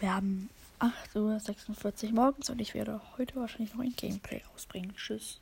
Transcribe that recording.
Wir haben 8.46 Uhr morgens und ich werde heute wahrscheinlich noch ein Gameplay rausbringen. Tschüss.